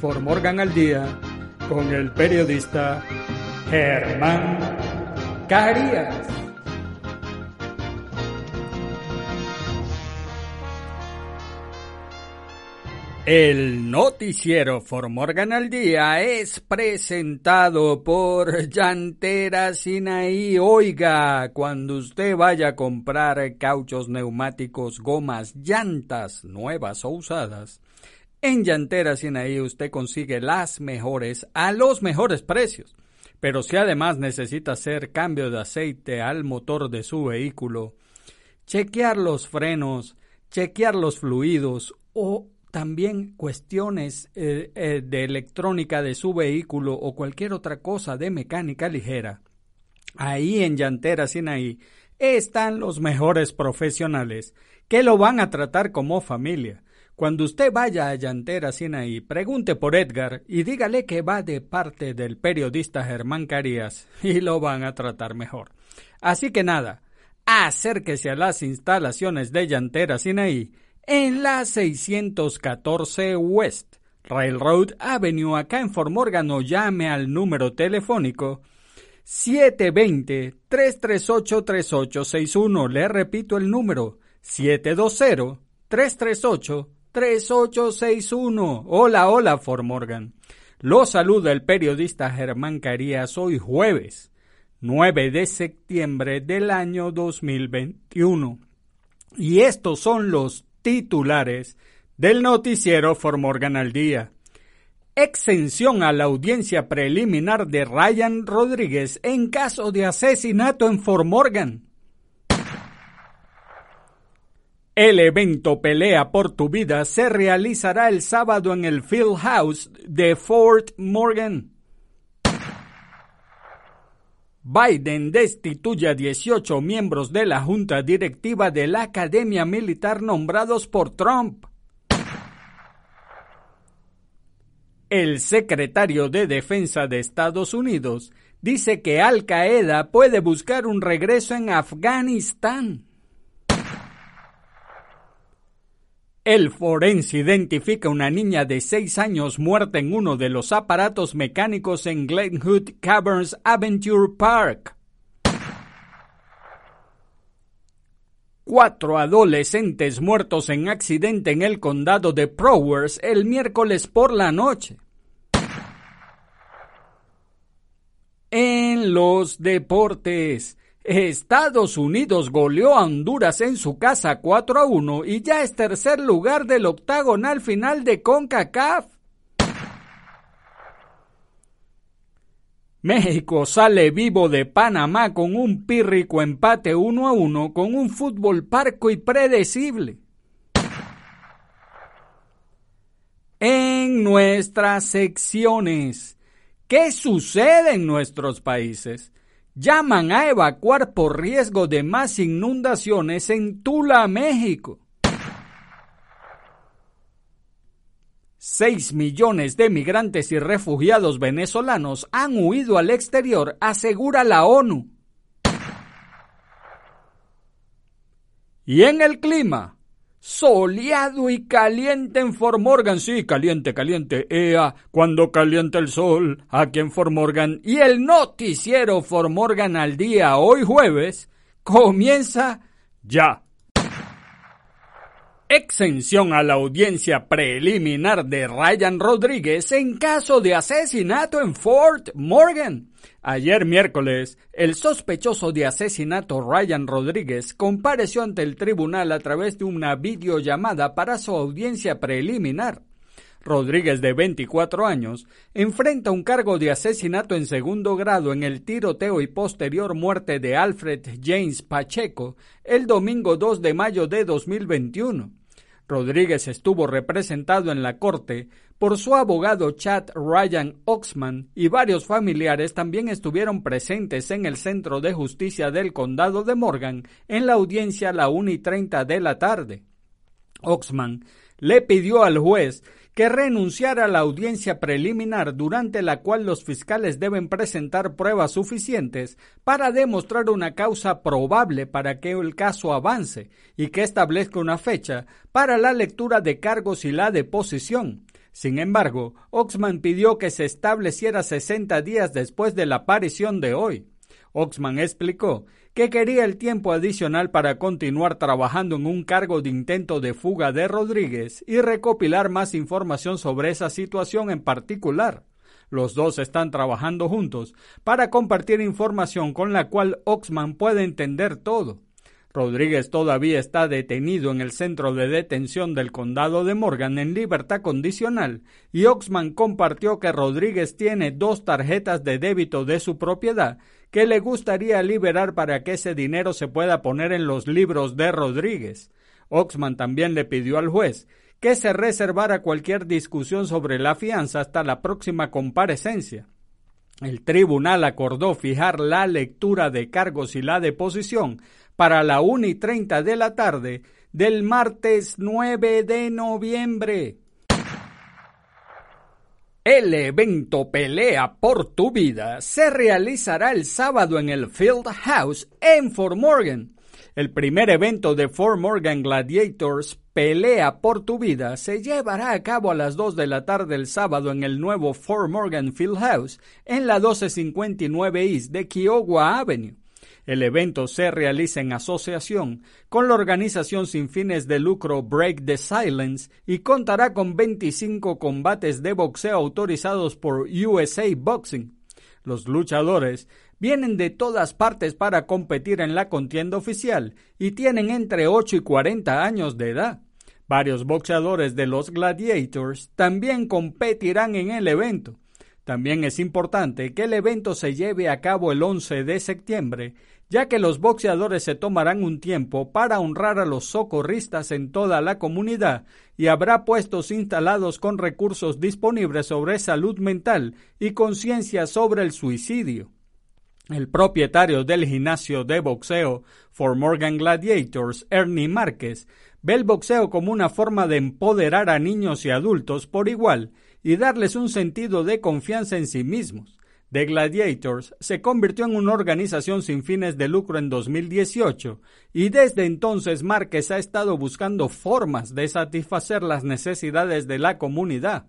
For Morgan al Día con el periodista Germán Carías. El noticiero For Morgan al Día es presentado por Llantera Sinaí. Oiga, cuando usted vaya a comprar cauchos neumáticos, gomas, llantas nuevas o usadas, en Llantera Sinaí usted consigue las mejores a los mejores precios. Pero si además necesita hacer cambio de aceite al motor de su vehículo, chequear los frenos, chequear los fluidos o también cuestiones eh, eh, de electrónica de su vehículo o cualquier otra cosa de mecánica ligera, ahí en Llantera Sinaí están los mejores profesionales que lo van a tratar como familia cuando usted vaya a Llantera Sinaí, pregunte por Edgar y dígale que va de parte del periodista Germán Carías y lo van a tratar mejor. Así que nada, acérquese a las instalaciones de Llantera Sinaí en la 614 West Railroad Avenue acá en Fort Morgan o llame al número telefónico 720-338-3861. Le repito el número 720-338-3861. 3861. Hola, hola, For Morgan. Lo saluda el periodista Germán Carías hoy jueves 9 de septiembre del año 2021. Y estos son los titulares del noticiero For Morgan al día. Exención a la audiencia preliminar de Ryan Rodríguez en caso de asesinato en For Morgan. El evento Pelea por tu vida se realizará el sábado en el Field House de Fort Morgan. Biden destituye a 18 miembros de la junta directiva de la Academia Militar nombrados por Trump. El secretario de Defensa de Estados Unidos dice que Al Qaeda puede buscar un regreso en Afganistán. El forense identifica una niña de 6 años muerta en uno de los aparatos mecánicos en Glenwood Caverns Adventure Park. Cuatro adolescentes muertos en accidente en el condado de Prowers el miércoles por la noche. En los deportes, Estados Unidos goleó a Honduras en su casa 4 a 1 y ya es tercer lugar del octagonal final de CONCACAF. México sale vivo de Panamá con un pírrico empate 1 a 1 con un fútbol parco y predecible. En nuestras secciones, ¿qué sucede en nuestros países? Llaman a evacuar por riesgo de más inundaciones en Tula, México. Seis millones de migrantes y refugiados venezolanos han huido al exterior, asegura la ONU. Y en el clima, soleado y caliente en Fort Morgan. Sí, caliente, caliente. Ea, cuando calienta el sol aquí en Fort Morgan. Y el noticiero Fort Morgan al día, hoy jueves, comienza ya. Exención a la audiencia preliminar de Ryan Rodríguez en caso de asesinato en Fort Morgan. Ayer miércoles, el sospechoso de asesinato Ryan Rodríguez compareció ante el tribunal a través de una videollamada para su audiencia preliminar. Rodríguez, de 24 años, enfrenta un cargo de asesinato en segundo grado en el tiroteo y posterior muerte de Alfred James Pacheco el domingo 2 de mayo de 2021. Rodríguez estuvo representado en la corte por su abogado Chad Ryan Oxman y varios familiares también estuvieron presentes en el Centro de Justicia del Condado de Morgan en la audiencia a la 1 y 30 de la tarde. Oxman le pidió al juez que renunciara a la audiencia preliminar durante la cual los fiscales deben presentar pruebas suficientes para demostrar una causa probable para que el caso avance y que establezca una fecha para la lectura de cargos y la deposición. Sin embargo, Oxman pidió que se estableciera 60 días después de la aparición de hoy. Oxman explicó que quería el tiempo adicional para continuar trabajando en un cargo de intento de fuga de Rodríguez y recopilar más información sobre esa situación en particular. Los dos están trabajando juntos para compartir información con la cual Oxman puede entender todo. Rodríguez todavía está detenido en el centro de detención del condado de Morgan en libertad condicional y Oxman compartió que Rodríguez tiene dos tarjetas de débito de su propiedad que le gustaría liberar para que ese dinero se pueda poner en los libros de Rodríguez. Oxman también le pidió al juez que se reservara cualquier discusión sobre la fianza hasta la próxima comparecencia. El tribunal acordó fijar la lectura de cargos y la deposición para la 1 y 30 de la tarde del martes 9 de noviembre. El evento Pelea por tu vida se realizará el sábado en el Field House en Fort Morgan. El primer evento de Fort Morgan Gladiators Pelea por tu vida se llevará a cabo a las 2 de la tarde el sábado en el nuevo Fort Morgan Field House en la 1259 East de Kiowa Avenue. El evento se realiza en asociación con la organización sin fines de lucro Break the Silence y contará con 25 combates de boxeo autorizados por USA Boxing. Los luchadores vienen de todas partes para competir en la contienda oficial y tienen entre 8 y 40 años de edad. Varios boxeadores de los Gladiators también competirán en el evento. También es importante que el evento se lleve a cabo el 11 de septiembre ya que los boxeadores se tomarán un tiempo para honrar a los socorristas en toda la comunidad y habrá puestos instalados con recursos disponibles sobre salud mental y conciencia sobre el suicidio. El propietario del gimnasio de boxeo For Morgan Gladiators, Ernie Márquez, ve el boxeo como una forma de empoderar a niños y adultos por igual y darles un sentido de confianza en sí mismos. The Gladiators se convirtió en una organización sin fines de lucro en 2018 y desde entonces Márquez ha estado buscando formas de satisfacer las necesidades de la comunidad.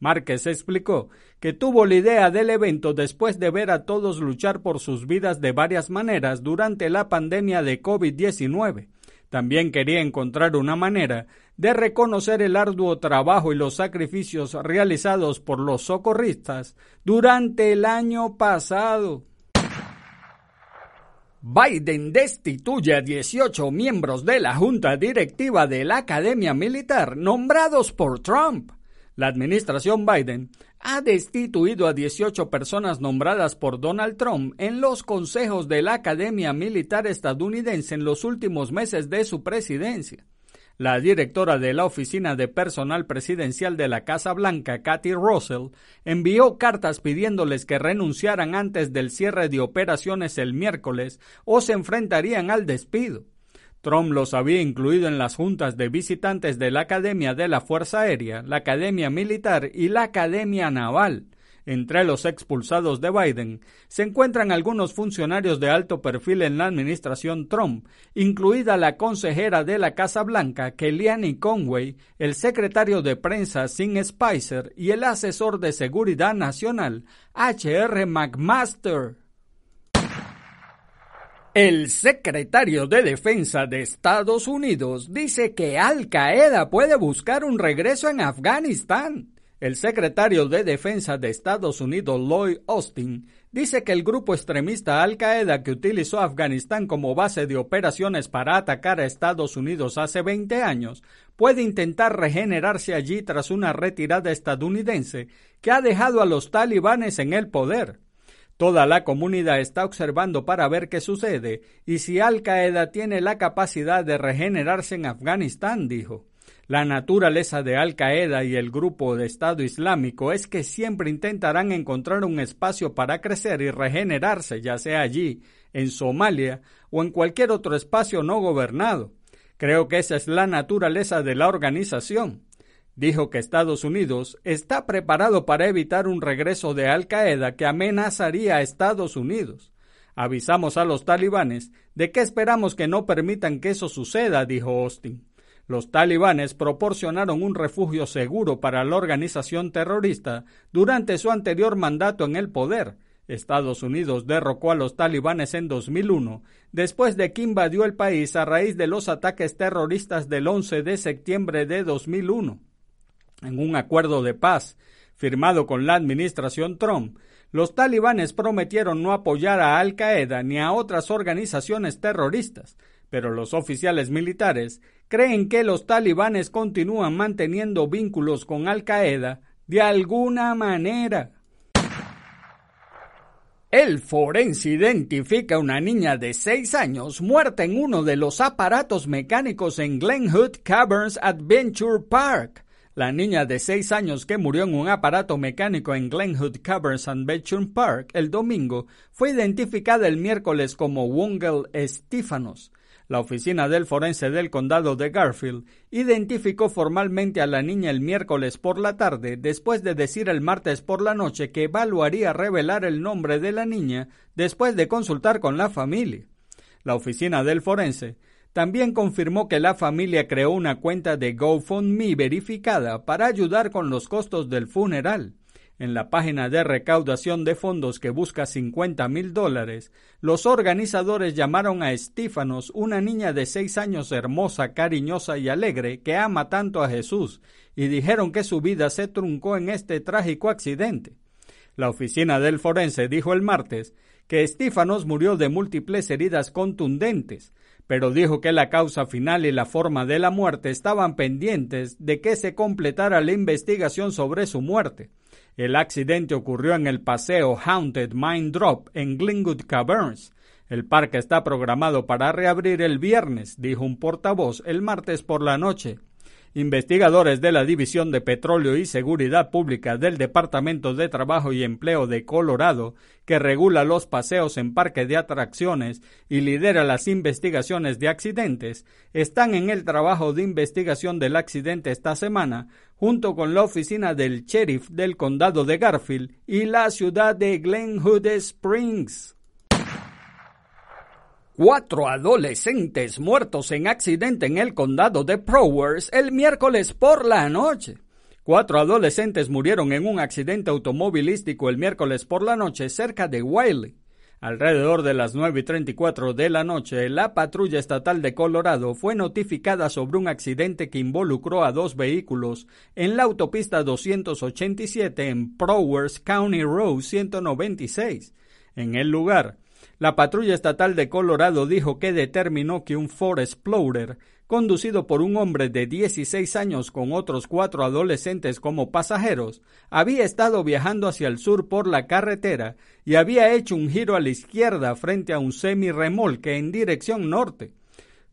Márquez explicó que tuvo la idea del evento después de ver a todos luchar por sus vidas de varias maneras durante la pandemia de COVID-19 también quería encontrar una manera de reconocer el arduo trabajo y los sacrificios realizados por los socorristas durante el año pasado. Biden destituye a 18 miembros de la Junta Directiva de la Academia Militar nombrados por Trump. La administración Biden ha destituido a 18 personas nombradas por Donald Trump en los consejos de la Academia Militar estadounidense en los últimos meses de su presidencia. La directora de la Oficina de Personal Presidencial de la Casa Blanca, Kathy Russell, envió cartas pidiéndoles que renunciaran antes del cierre de operaciones el miércoles o se enfrentarían al despido. Trump los había incluido en las juntas de visitantes de la Academia de la Fuerza Aérea, la Academia Militar y la Academia Naval. Entre los expulsados de Biden se encuentran algunos funcionarios de alto perfil en la administración Trump, incluida la consejera de la Casa Blanca, Kellyanne Conway, el secretario de prensa Sin Spicer y el asesor de seguridad nacional, H.R. McMaster. El secretario de Defensa de Estados Unidos dice que Al Qaeda puede buscar un regreso en Afganistán. El secretario de Defensa de Estados Unidos, Lloyd Austin, dice que el grupo extremista Al Qaeda que utilizó Afganistán como base de operaciones para atacar a Estados Unidos hace 20 años puede intentar regenerarse allí tras una retirada estadounidense que ha dejado a los talibanes en el poder. Toda la comunidad está observando para ver qué sucede y si Al Qaeda tiene la capacidad de regenerarse en Afganistán, dijo. La naturaleza de Al Qaeda y el grupo de Estado Islámico es que siempre intentarán encontrar un espacio para crecer y regenerarse, ya sea allí, en Somalia o en cualquier otro espacio no gobernado. Creo que esa es la naturaleza de la organización dijo que Estados Unidos está preparado para evitar un regreso de Al Qaeda que amenazaría a Estados Unidos. Avisamos a los talibanes de que esperamos que no permitan que eso suceda, dijo Austin. Los talibanes proporcionaron un refugio seguro para la organización terrorista durante su anterior mandato en el poder. Estados Unidos derrocó a los talibanes en 2001, después de que invadió el país a raíz de los ataques terroristas del 11 de septiembre de 2001 en un acuerdo de paz firmado con la administración Trump, los talibanes prometieron no apoyar a Al Qaeda ni a otras organizaciones terroristas, pero los oficiales militares creen que los talibanes continúan manteniendo vínculos con Al Qaeda de alguna manera. El forense identifica a una niña de seis años muerta en uno de los aparatos mecánicos en Glenwood Caverns Adventure Park. La niña de seis años que murió en un aparato mecánico en Glenwood Caverns and Park el domingo fue identificada el miércoles como Wongel Stephanos. La oficina del forense del condado de Garfield identificó formalmente a la niña el miércoles por la tarde después de decir el martes por la noche que evaluaría revelar el nombre de la niña después de consultar con la familia. La oficina del forense también confirmó que la familia creó una cuenta de GoFundMe verificada para ayudar con los costos del funeral. En la página de recaudación de fondos que busca 50 mil dólares, los organizadores llamaron a Estífanos una niña de seis años hermosa, cariñosa y alegre que ama tanto a Jesús, y dijeron que su vida se truncó en este trágico accidente. La oficina del forense dijo el martes que Estífanos murió de múltiples heridas contundentes, pero dijo que la causa final y la forma de la muerte estaban pendientes de que se completara la investigación sobre su muerte. El accidente ocurrió en el paseo Haunted Mind Drop en Glenwood Caverns. El parque está programado para reabrir el viernes, dijo un portavoz el martes por la noche. Investigadores de la División de Petróleo y Seguridad Pública del Departamento de Trabajo y Empleo de Colorado, que regula los paseos en parques de atracciones y lidera las investigaciones de accidentes, están en el trabajo de investigación del accidente esta semana, junto con la oficina del sheriff del condado de Garfield y la ciudad de Glenwood Springs. Cuatro adolescentes muertos en accidente en el condado de Prowers el miércoles por la noche. Cuatro adolescentes murieron en un accidente automovilístico el miércoles por la noche cerca de Wiley. Alrededor de las 9 y 34 de la noche, la patrulla estatal de Colorado fue notificada sobre un accidente que involucró a dos vehículos en la autopista 287 en Prowers County Road 196. En el lugar, la patrulla estatal de Colorado dijo que determinó que un Ford Explorer, conducido por un hombre de 16 años con otros cuatro adolescentes como pasajeros, había estado viajando hacia el sur por la carretera y había hecho un giro a la izquierda frente a un semi-remolque en dirección norte.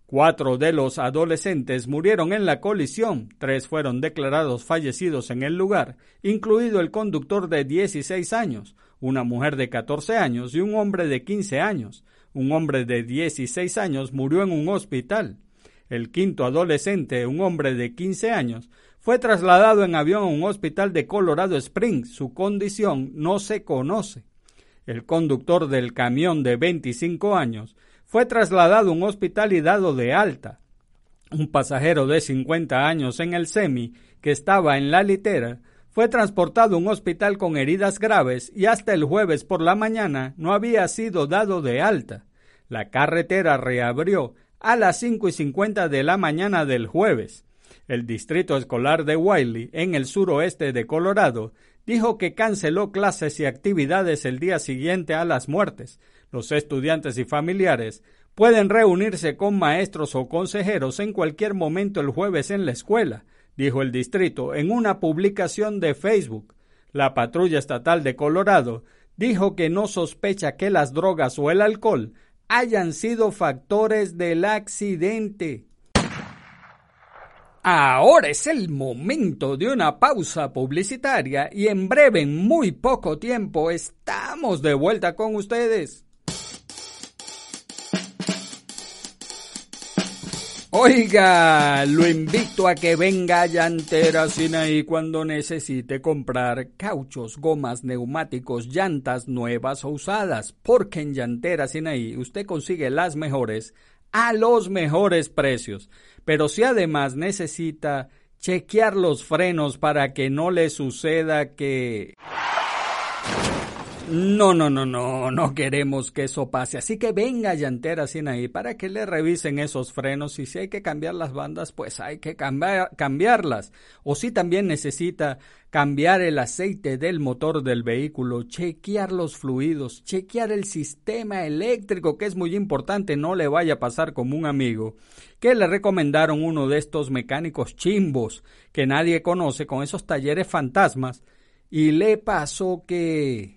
Cuatro de los adolescentes murieron en la colisión, tres fueron declarados fallecidos en el lugar, incluido el conductor de 16 años, una mujer de 14 años y un hombre de 15 años. Un hombre de 16 años murió en un hospital. El quinto adolescente, un hombre de 15 años, fue trasladado en avión a un hospital de Colorado Springs. Su condición no se conoce. El conductor del camión de 25 años fue trasladado a un hospital y dado de alta. Un pasajero de 50 años en el semi, que estaba en la litera, fue transportado a un hospital con heridas graves y hasta el jueves por la mañana no había sido dado de alta. La carretera reabrió a las 5 y 50 de la mañana del jueves. El distrito escolar de Wiley, en el suroeste de Colorado, dijo que canceló clases y actividades el día siguiente a las muertes. Los estudiantes y familiares pueden reunirse con maestros o consejeros en cualquier momento el jueves en la escuela, dijo el distrito en una publicación de Facebook. La patrulla estatal de Colorado dijo que no sospecha que las drogas o el alcohol hayan sido factores del accidente. Ahora es el momento de una pausa publicitaria y en breve, en muy poco tiempo, estamos de vuelta con ustedes. Oiga, lo invito a que venga a Llantera Sinaí cuando necesite comprar cauchos, gomas, neumáticos, llantas nuevas o usadas, porque en Llantera Sinaí usted consigue las mejores a los mejores precios. Pero si además necesita chequear los frenos para que no le suceda que... No, no, no, no, no queremos que eso pase. Así que venga Llantera ahí para que le revisen esos frenos y si hay que cambiar las bandas, pues hay que cambiarlas. O si también necesita cambiar el aceite del motor del vehículo, chequear los fluidos, chequear el sistema eléctrico, que es muy importante, no le vaya a pasar como un amigo, que le recomendaron uno de estos mecánicos chimbos que nadie conoce con esos talleres fantasmas y le pasó que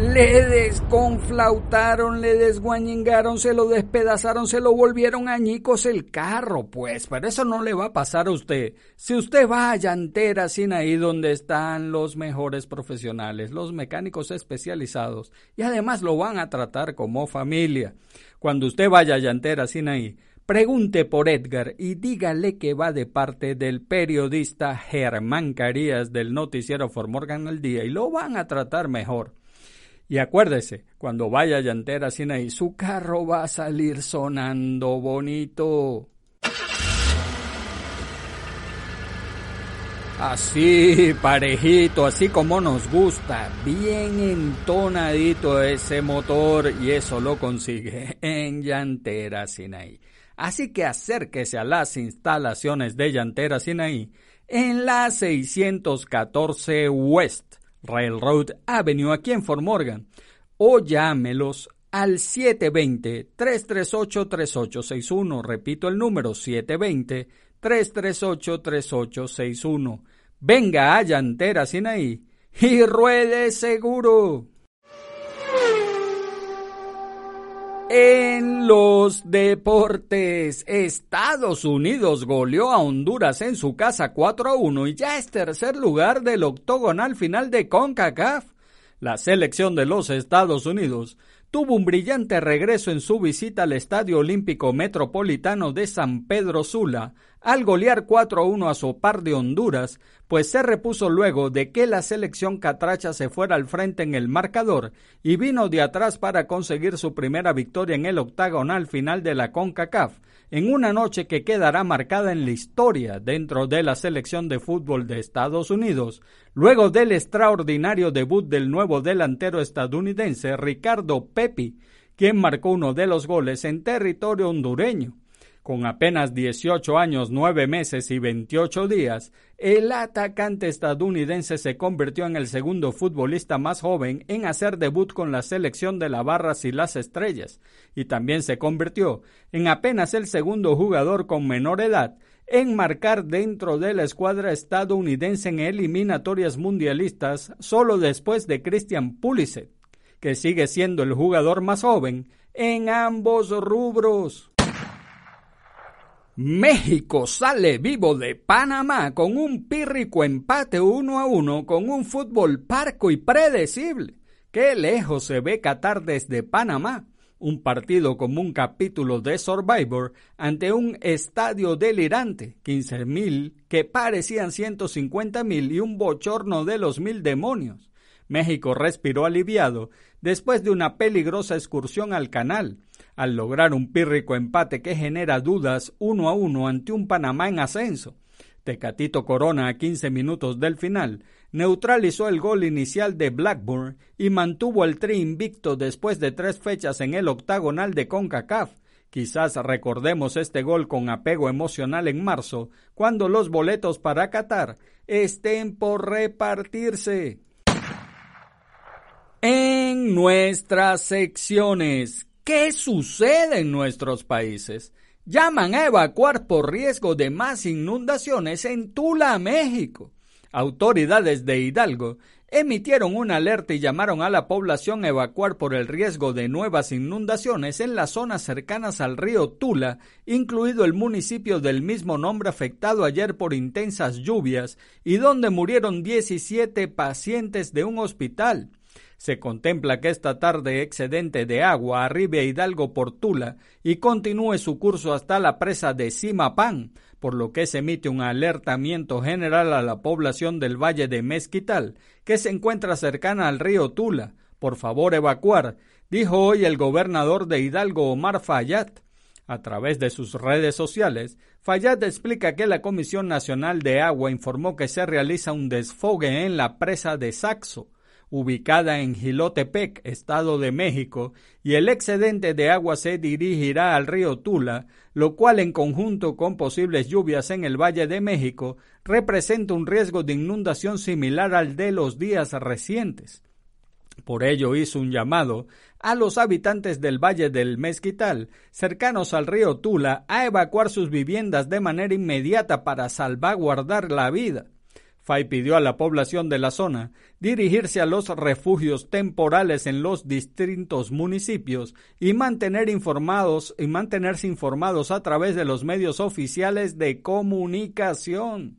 Le desconflautaron, le desguañingaron, se lo despedazaron, se lo volvieron añicos el carro, pues, pero eso no le va a pasar a usted. Si usted va a Llantera sin ahí donde están los mejores profesionales, los mecánicos especializados, y además lo van a tratar como familia. Cuando usted vaya a Llantera sin ahí, pregunte por Edgar y dígale que va de parte del periodista Germán Carías del noticiero For Morgan al día y lo van a tratar mejor. Y acuérdese, cuando vaya a Llantera ahí, su carro va a salir sonando bonito. Así, parejito, así como nos gusta, bien entonadito ese motor y eso lo consigue en Llantera Sinaí. Así que acérquese a las instalaciones de Llantera Sinaí en la 614 West Railroad Avenue aquí en Fort Morgan o llámelos al 720-338-3861. Repito el número 720-338-3861. Venga a Llantera Sinaí y ruede seguro. En los deportes, Estados Unidos goleó a Honduras en su casa 4 a 1 y ya es tercer lugar del octogonal final de CONCACAF. La selección de los Estados Unidos tuvo un brillante regreso en su visita al Estadio Olímpico Metropolitano de San Pedro Sula al golear 4-1 a su par de Honduras, pues se repuso luego de que la selección catracha se fuera al frente en el marcador y vino de atrás para conseguir su primera victoria en el octagonal final de la CONCACAF, en una noche que quedará marcada en la historia dentro de la selección de fútbol de Estados Unidos, luego del extraordinario debut del nuevo delantero estadounidense Ricardo Pepi, quien marcó uno de los goles en territorio hondureño. Con apenas 18 años, 9 meses y 28 días, el atacante estadounidense se convirtió en el segundo futbolista más joven en hacer debut con la selección de la Barras y las Estrellas, y también se convirtió en apenas el segundo jugador con menor edad en marcar dentro de la escuadra estadounidense en eliminatorias mundialistas solo después de Christian Pulisic, que sigue siendo el jugador más joven en ambos rubros. México sale vivo de Panamá con un pírrico empate uno a uno con un fútbol parco y predecible. Qué lejos se ve Qatar desde Panamá. Un partido como un capítulo de Survivor ante un estadio delirante, 15.000 que parecían 150.000 y un bochorno de los mil demonios. México respiró aliviado después de una peligrosa excursión al canal al lograr un pírrico empate que genera dudas uno a uno ante un Panamá en ascenso. Tecatito Corona a 15 minutos del final neutralizó el gol inicial de Blackburn y mantuvo el tri invicto después de tres fechas en el octagonal de CONCACAF. Quizás recordemos este gol con apego emocional en marzo, cuando los boletos para Qatar estén por repartirse. En nuestras secciones, ¿qué sucede en nuestros países? Llaman a evacuar por riesgo de más inundaciones en Tula, México. Autoridades de Hidalgo emitieron una alerta y llamaron a la población a evacuar por el riesgo de nuevas inundaciones en las zonas cercanas al río Tula, incluido el municipio del mismo nombre afectado ayer por intensas lluvias y donde murieron 17 pacientes de un hospital. Se contempla que esta tarde excedente de agua arribe a Hidalgo por Tula y continúe su curso hasta la presa de Simapán, por lo que se emite un alertamiento general a la población del Valle de Mezquital, que se encuentra cercana al río Tula. Por favor, evacuar, dijo hoy el gobernador de Hidalgo Omar Fayad. A través de sus redes sociales, Fayad explica que la Comisión Nacional de Agua informó que se realiza un desfogue en la presa de Saxo, ubicada en Gilotepec, Estado de México, y el excedente de agua se dirigirá al río Tula, lo cual en conjunto con posibles lluvias en el Valle de México representa un riesgo de inundación similar al de los días recientes. Por ello hizo un llamado a los habitantes del Valle del Mezquital, cercanos al río Tula, a evacuar sus viviendas de manera inmediata para salvaguardar la vida. FAI pidió a la población de la zona dirigirse a los refugios temporales en los distintos municipios y mantener informados y mantenerse informados a través de los medios oficiales de comunicación.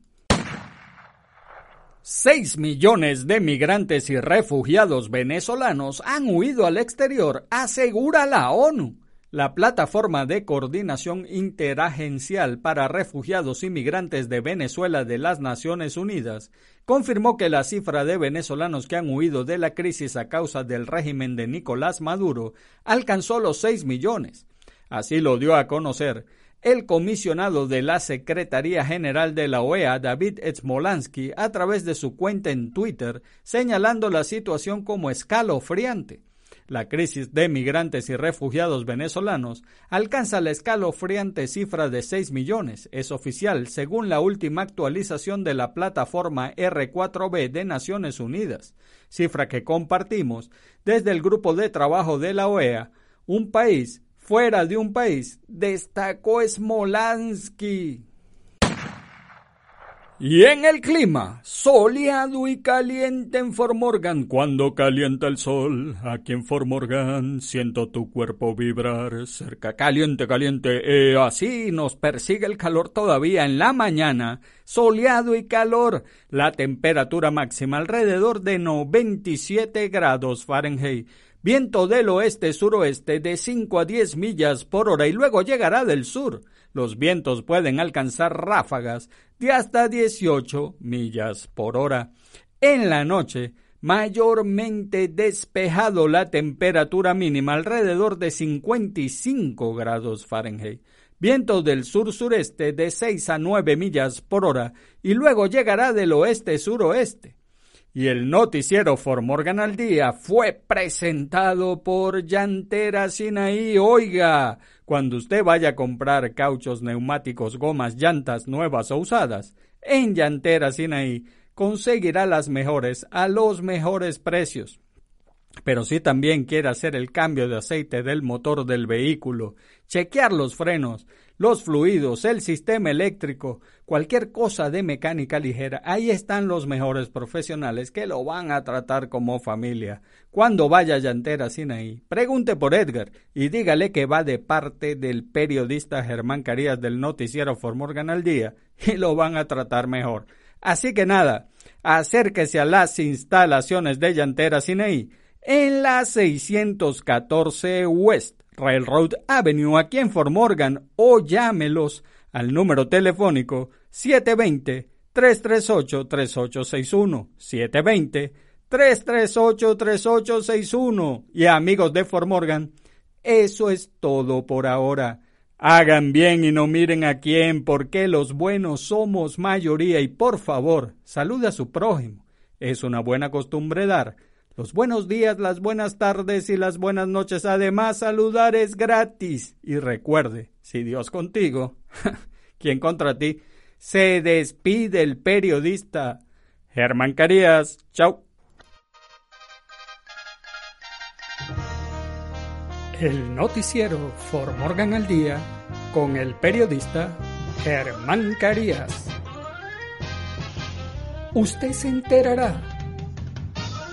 Seis millones de migrantes y refugiados venezolanos han huido al exterior, asegura la ONU. La Plataforma de Coordinación Interagencial para Refugiados y Migrantes de Venezuela de las Naciones Unidas confirmó que la cifra de venezolanos que han huido de la crisis a causa del régimen de Nicolás Maduro alcanzó los 6 millones. Así lo dio a conocer el comisionado de la Secretaría General de la OEA, David Smolansky, a través de su cuenta en Twitter, señalando la situación como escalofriante. La crisis de migrantes y refugiados venezolanos alcanza la escalofriante cifra de 6 millones. Es oficial, según la última actualización de la plataforma R4B de Naciones Unidas, cifra que compartimos desde el grupo de trabajo de la OEA. Un país fuera de un país, destacó Smolansky. Y en el clima, soleado y caliente en Formorgan, cuando calienta el sol, aquí en Formorgan siento tu cuerpo vibrar cerca, caliente, caliente, eh, así nos persigue el calor todavía en la mañana, soleado y calor, la temperatura máxima alrededor de 97 grados Fahrenheit, viento del oeste-suroeste de 5 a 10 millas por hora y luego llegará del sur. Los vientos pueden alcanzar ráfagas de hasta 18 millas por hora. En la noche, mayormente despejado la temperatura mínima alrededor de 55 grados Fahrenheit. Viento del sur-sureste de 6 a 9 millas por hora y luego llegará del oeste-suroeste y el noticiero Formorgan al Día fue presentado por Llantera Sinaí. Oiga, cuando usted vaya a comprar cauchos, neumáticos, gomas, llantas nuevas o usadas, en Llantera Sinaí conseguirá las mejores a los mejores precios. Pero si también quiere hacer el cambio de aceite del motor del vehículo, chequear los frenos, los fluidos, el sistema eléctrico, cualquier cosa de mecánica ligera, ahí están los mejores profesionales que lo van a tratar como familia. Cuando vaya Llantera Sinaí, pregunte por Edgar y dígale que va de parte del periodista Germán Carías del noticiero Formorgan al Día y lo van a tratar mejor. Así que nada, acérquese a las instalaciones de Llantera Sinaí en la 614 West Railroad Avenue aquí en Fort Morgan o llámelos al número telefónico 720-338-3861. 720-338-3861. Y amigos de Fort Morgan, eso es todo por ahora. Hagan bien y no miren a quién, porque los buenos somos mayoría y por favor, salude a su prójimo. Es una buena costumbre dar los buenos días, las buenas tardes y las buenas noches. Además, saludar es gratis. Y recuerde, si Dios contigo, ¿quién contra ti? Se despide el periodista Germán Carías. Chau. El noticiero For Morgan al Día con el periodista Germán Carías. Usted se enterará